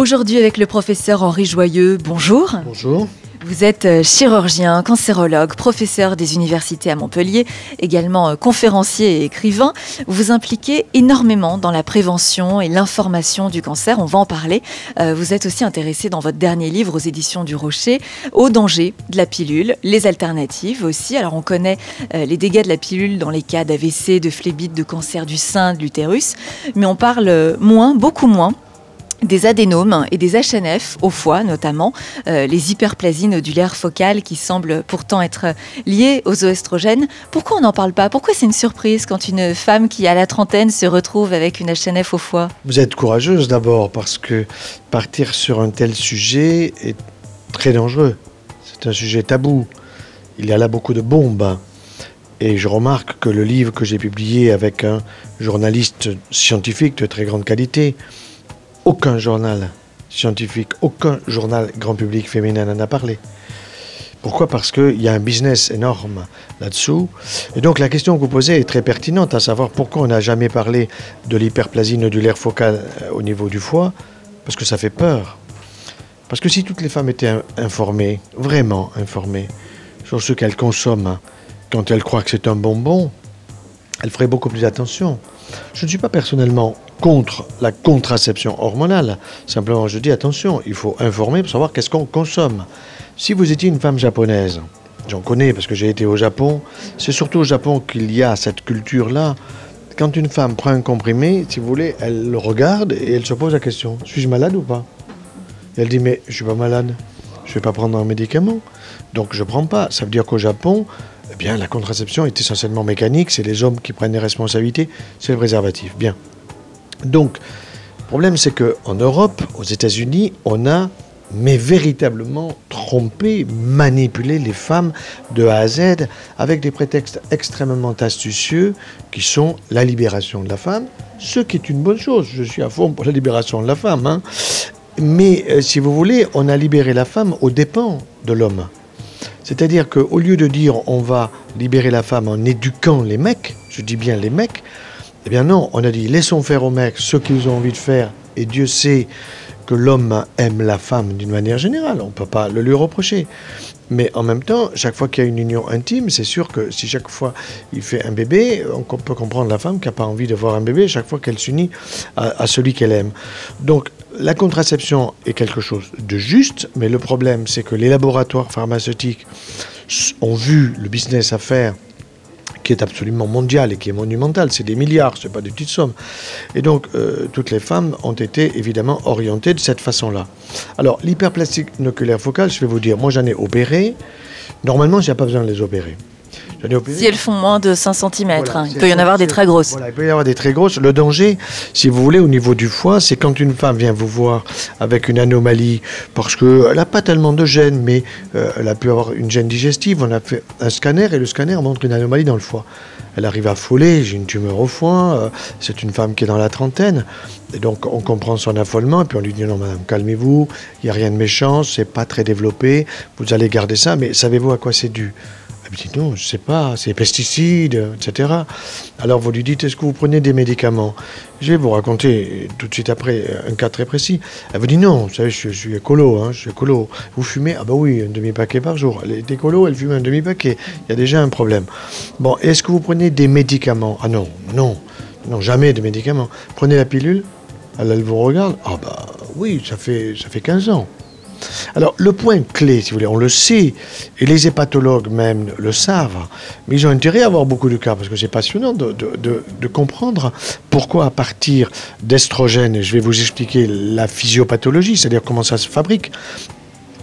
Aujourd'hui avec le professeur Henri Joyeux, bonjour. Bonjour. Vous êtes euh, chirurgien, cancérologue, professeur des universités à Montpellier, également euh, conférencier et écrivain. Vous vous impliquez énormément dans la prévention et l'information du cancer, on va en parler. Euh, vous êtes aussi intéressé dans votre dernier livre aux éditions du Rocher aux dangers de la pilule, les alternatives aussi. Alors on connaît les dégâts de la pilule dans les cas d'AVC, de phlébite, de cancer du sein, de l'utérus, mais on parle moins, beaucoup moins des adénomes et des HNF au foie notamment, euh, les hyperplasies nodulaires focales qui semblent pourtant être liées aux oestrogènes. Pourquoi on n'en parle pas? Pourquoi c'est une surprise quand une femme qui a la trentaine se retrouve avec une HNF au foie? Vous êtes courageuse d'abord parce que partir sur un tel sujet est très dangereux. C'est un sujet tabou. Il y a là beaucoup de bombes. Et je remarque que le livre que j'ai publié avec un journaliste scientifique de très grande qualité, aucun journal scientifique, aucun journal grand public féminin n'en a parlé. Pourquoi? Parce qu'il y a un business énorme là-dessous. Et donc la question que vous posez est très pertinente, à savoir pourquoi on n'a jamais parlé de l'hyperplasie nodulaire focale euh, au niveau du foie? Parce que ça fait peur. Parce que si toutes les femmes étaient informées, vraiment informées, sur ce qu'elles consomment, quand elles croient que c'est un bonbon, elles feraient beaucoup plus attention. Je ne suis pas personnellement contre la contraception hormonale. Simplement, je dis attention, il faut informer pour savoir qu'est-ce qu'on consomme. Si vous étiez une femme japonaise, j'en connais parce que j'ai été au Japon, c'est surtout au Japon qu'il y a cette culture-là. Quand une femme prend un comprimé, si vous voulez, elle le regarde et elle se pose la question suis-je malade ou pas? Elle dit mais je suis pas malade, je vais pas prendre un médicament, donc je prends pas. Ça veut dire qu'au Japon, eh bien, la contraception est essentiellement mécanique, c'est les hommes qui prennent les responsabilités, c'est le préservatif. Bien. Donc, le problème, c'est qu'en Europe, aux États-Unis, on a mais véritablement trompé, manipulé les femmes de A à Z avec des prétextes extrêmement astucieux qui sont la libération de la femme, ce qui est une bonne chose. Je suis à fond pour la libération de la femme. Hein. Mais euh, si vous voulez, on a libéré la femme aux dépens de l'homme. C'est-à-dire qu'au lieu de dire on va libérer la femme en éduquant les mecs, je dis bien les mecs, eh bien non, on a dit laissons faire aux mecs ce qu'ils ont envie de faire, et Dieu sait que l'homme aime la femme d'une manière générale, on ne peut pas le lui reprocher. Mais en même temps, chaque fois qu'il y a une union intime, c'est sûr que si chaque fois il fait un bébé, on peut comprendre la femme qui n'a pas envie de voir un bébé chaque fois qu'elle s'unit à, à celui qu'elle aime. Donc la contraception est quelque chose de juste, mais le problème c'est que les laboratoires pharmaceutiques ont vu le business à faire qui est absolument mondial et qui est monumental. C'est des milliards, ce n'est pas des petites sommes. Et donc, euh, toutes les femmes ont été évidemment orientées de cette façon-là. Alors, l'hyperplastique noculaire focale, je vais vous dire, moi j'en ai opéré. Normalement, n'y a pas besoin de les opérer. Si elles font moins de 5 cm, hein. il peut y en avoir des très grosses. Voilà, il peut y avoir des très grosses. Le danger, si vous voulez, au niveau du foie, c'est quand une femme vient vous voir avec une anomalie, parce qu'elle n'a pas tellement de gènes, mais euh, elle a pu avoir une gène digestive. On a fait un scanner et le scanner montre une anomalie dans le foie. Elle arrive à fouler, j'ai une tumeur au foie, euh, c'est une femme qui est dans la trentaine. Et donc on comprend son affolement, et puis on lui dit non madame, calmez-vous, il n'y a rien de méchant, c'est pas très développé, vous allez garder ça, mais savez-vous à quoi c'est dû? Elle me dit non, je ne sais pas, c'est pesticides, etc. Alors vous lui dites, est-ce que vous prenez des médicaments? Je vais vous raconter tout de suite après un cas très précis. Elle vous dit non, vous savez, je, suis écolo, hein, je suis écolo. Vous fumez? Ah bah oui, un demi-paquet par jour. Elle est écolo, elle fume un demi-paquet. Il y a déjà un problème. Bon, est-ce que vous prenez des médicaments? Ah non, non, non, jamais de médicaments. Prenez la pilule elle, vous regarde Ah bah oui, ça fait, ça fait 15 ans. Alors, le point clé, si vous voulez, on le sait, et les hépatologues même le savent, mais ils ont intérêt à avoir beaucoup de cas, parce que c'est passionnant de, comprendre pourquoi à partir d'estrogènes, je vais vous expliquer la physiopathologie, c'est-à-dire comment ça se fabrique,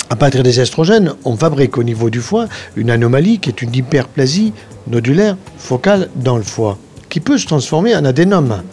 à partir des estrogènes, on fabrique au niveau du foie une anomalie qui est une hyperplasie nodulaire focale dans le foie, qui peut se transformer en adénome,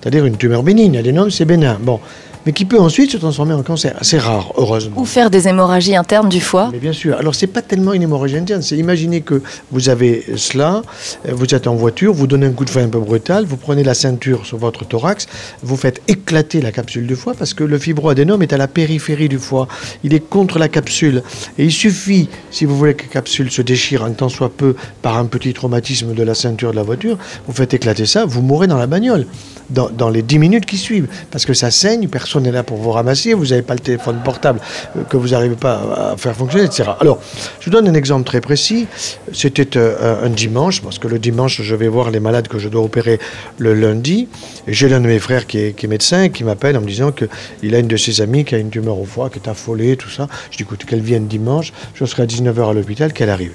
c'est-à-dire une tumeur bénigne. Adénome, c'est bénin. Bon, mais qui peut ensuite se transformer en cancer. C'est rare, heureusement. Ou faire des hémorragies internes du foie. Mais bien sûr. Alors, c'est pas tellement une hémorragie interne. C'est imaginer que vous avez cela, euh, vous êtes en voiture, vous donnez un coup de frein un peu brutal, vous prenez la ceinture sur votre thorax, vous faites éclater la capsule du foie parce que le fibroadénome est à la périphérie du foie. Il est contre la capsule. Et il suffit, si vous voulez que la capsule se déchire un temps soit peu par un petit traumatisme de la ceinture de la voiture, vous faites éclater ça, vous mourrez dans la bagnole. Dans, les 10 minutes qui suivent. Parce que ça saigne, personne n'est là pour vous ramasser, vous n'avez pas le téléphone portable euh, que vous n'arrivez pas à faire fonctionner, etc. Alors, je vous donne un exemple très précis. C'était euh, un dimanche, parce que le dimanche, je vais voir les malades que je dois opérer le lundi. J'ai l'un de mes frères qui est, médecin qui m'appelle en me disant qu'il a une de ses amies qui a une tumeur au foie, qui est affolée, tout ça. Je dis, écoute, qu'elle vienne dimanche, je serai à 19h à l'hôpital, qu'elle arrive.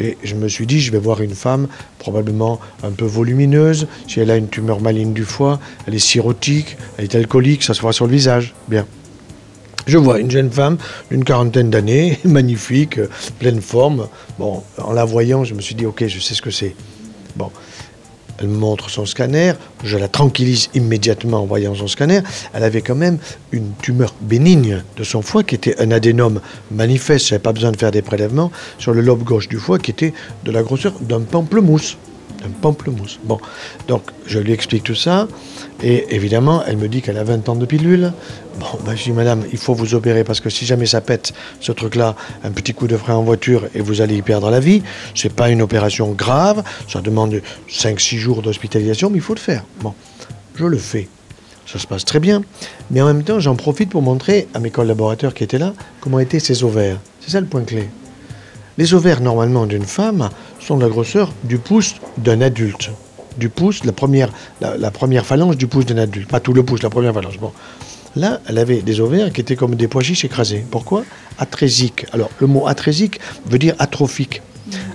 Et je me suis dit, je vais voir une femme probablement un peu volumineuse. Si elle a une tumeur maligne du foie, elle est cirrhotique, elle est alcoolique, ça se voit sur le visage. Bien. Je vois une jeune femme d'une quarantaine d'années, magnifique, pleine forme. Bon, en la voyant, je me suis dit, ok, je sais ce que c'est. Bon, elle montre son scanner, je la tranquillise immédiatement en voyant son scanner. Elle avait quand même une tumeur bénigne de son foie qui était un adénome manifeste, je n'avais pas besoin de faire des prélèvements, sur le lobe gauche du foie qui était de la grosseur d'un pamplemousse un pamplemousse. Bon, donc je lui explique tout ça, et évidemment, elle me dit qu'elle a 20 ans de pilule. Bon, ben, je dis, madame, il faut vous opérer parce que si jamais ça pète, ce truc-là, un petit coup de frein en voiture et vous allez y perdre la vie, c'est pas une opération grave, ça demande 5-6 jours d'hospitalisation, mais il faut le faire. Bon, je le fais. Ça se passe très bien. Mais en même temps, j'en profite pour montrer à mes collaborateurs qui étaient là comment étaient ses ovaires. C'est ça le point clé. Les ovaires, normalement, d'une femme sont de la grosseur du pouce d'un adulte. Du pouce, la première, la, première phalange du pouce d'un adulte. Pas tout le pouce, la première phalange. Bon. Là, elle avait des ovaires qui étaient comme des pois chiches écrasés. Pourquoi? Atrésique. Alors, le mot atrésique veut dire atrophique.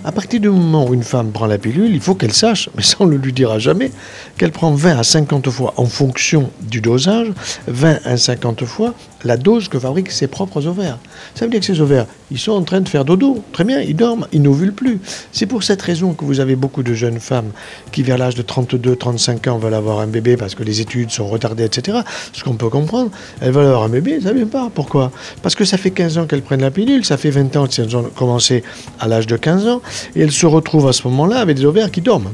À partir du moment où une femme prend la pilule, il faut qu'elle sache, mais ça on ne le lui dira jamais, qu'elle prend 20 à 50 fois en fonction du dosage, 20 à 50 fois la dose que fabriquent ses propres ovaires. Ça veut dire que ces ovaires, ils sont en train de faire dodo. Très bien, ils dorment, ils n'ovulent plus. C'est pour cette raison que vous avez beaucoup de jeunes femmes qui, vers l'âge de 32, 35 ans, veulent avoir un bébé parce que les études sont retardées, etc. Ce qu'on peut comprendre. Elles veulent avoir un bébé, ça ne vient pas. Pourquoi? Parce que ça fait 15 ans qu'elles prennent la pilule, ça fait 20 ans qu'elles ont commencé à l'âge de 15 ans, et elles se retrouvent à ce moment-là avec des ovaires qui dorment.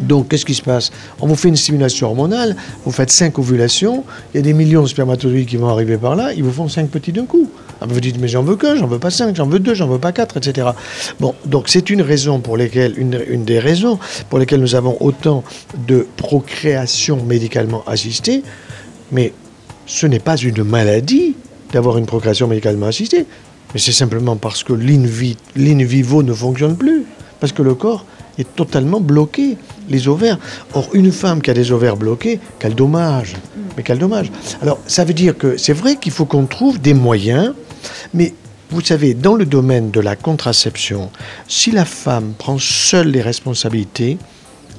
Donc, qu'est-ce qui se passe? On vous fait une stimulation hormonale, vous faites 5 ovulations, il y a des millions de spermatozoïdes qui vont arriver par là, ils vous font 5 petits d'un coup. Ah, vous dites, mais j'en veux qu'un, j'en veux pas 5, j'en veux 2, j'en veux pas 4, etc. Bon, donc c'est une raison une, des raisons pour lesquelles nous avons autant de procréation médicalement assistée, mais ce n'est pas une maladie d'avoir une procréation médicalement assistée, mais c'est simplement parce que l'in vivo ne fonctionne plus, parce que le corps est totalement bloqué, les ovaires. Or, une femme qui a des ovaires bloqués, quel dommage. Mais quel dommage. Alors, ça veut dire que c'est vrai qu'il faut qu'on trouve des moyens, mais vous savez, dans le domaine de la contraception, si la femme prend seule les responsabilités,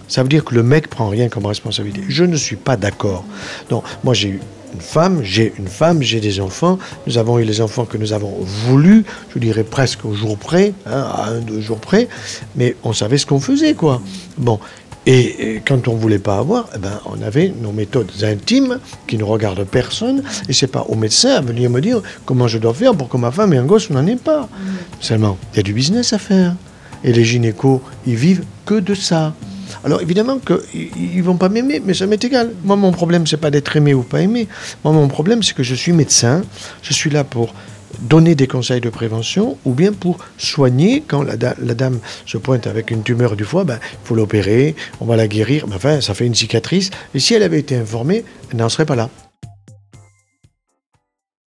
ça veut dire que le mec prend rien comme responsabilité. Je ne suis pas d'accord. Donc, moi, j'ai eu une femme, j'ai une femme, j'ai des enfants. Nous avons eu les enfants que nous avons voulu, je dirais presque au jour près, hein, à un, deux jours près, mais on savait ce qu'on faisait, quoi. Bon. Et, quand on ne voulait pas avoir, eh ben, on avait nos méthodes intimes qui ne regardent personne. Et c'est pas au médecin à venir me dire comment je dois faire pour que ma femme ait un gosse, n'en est pas. Seulement, il y a du business à faire. Et les gynécos, ils vivent que de ça. Alors évidemment qu'ils ne vont pas m'aimer, mais ça m'est égal. Moi, mon problème, c'est pas d'être aimé ou pas aimé. Moi, mon problème, c'est que je suis médecin. Je suis là pour donner des conseils de prévention ou bien pour soigner quand la, dame se pointe avec une tumeur du foie, ben, il faut l'opérer, on va la guérir, enfin ça fait une cicatrice, et si elle avait été informée, elle n'en serait pas là.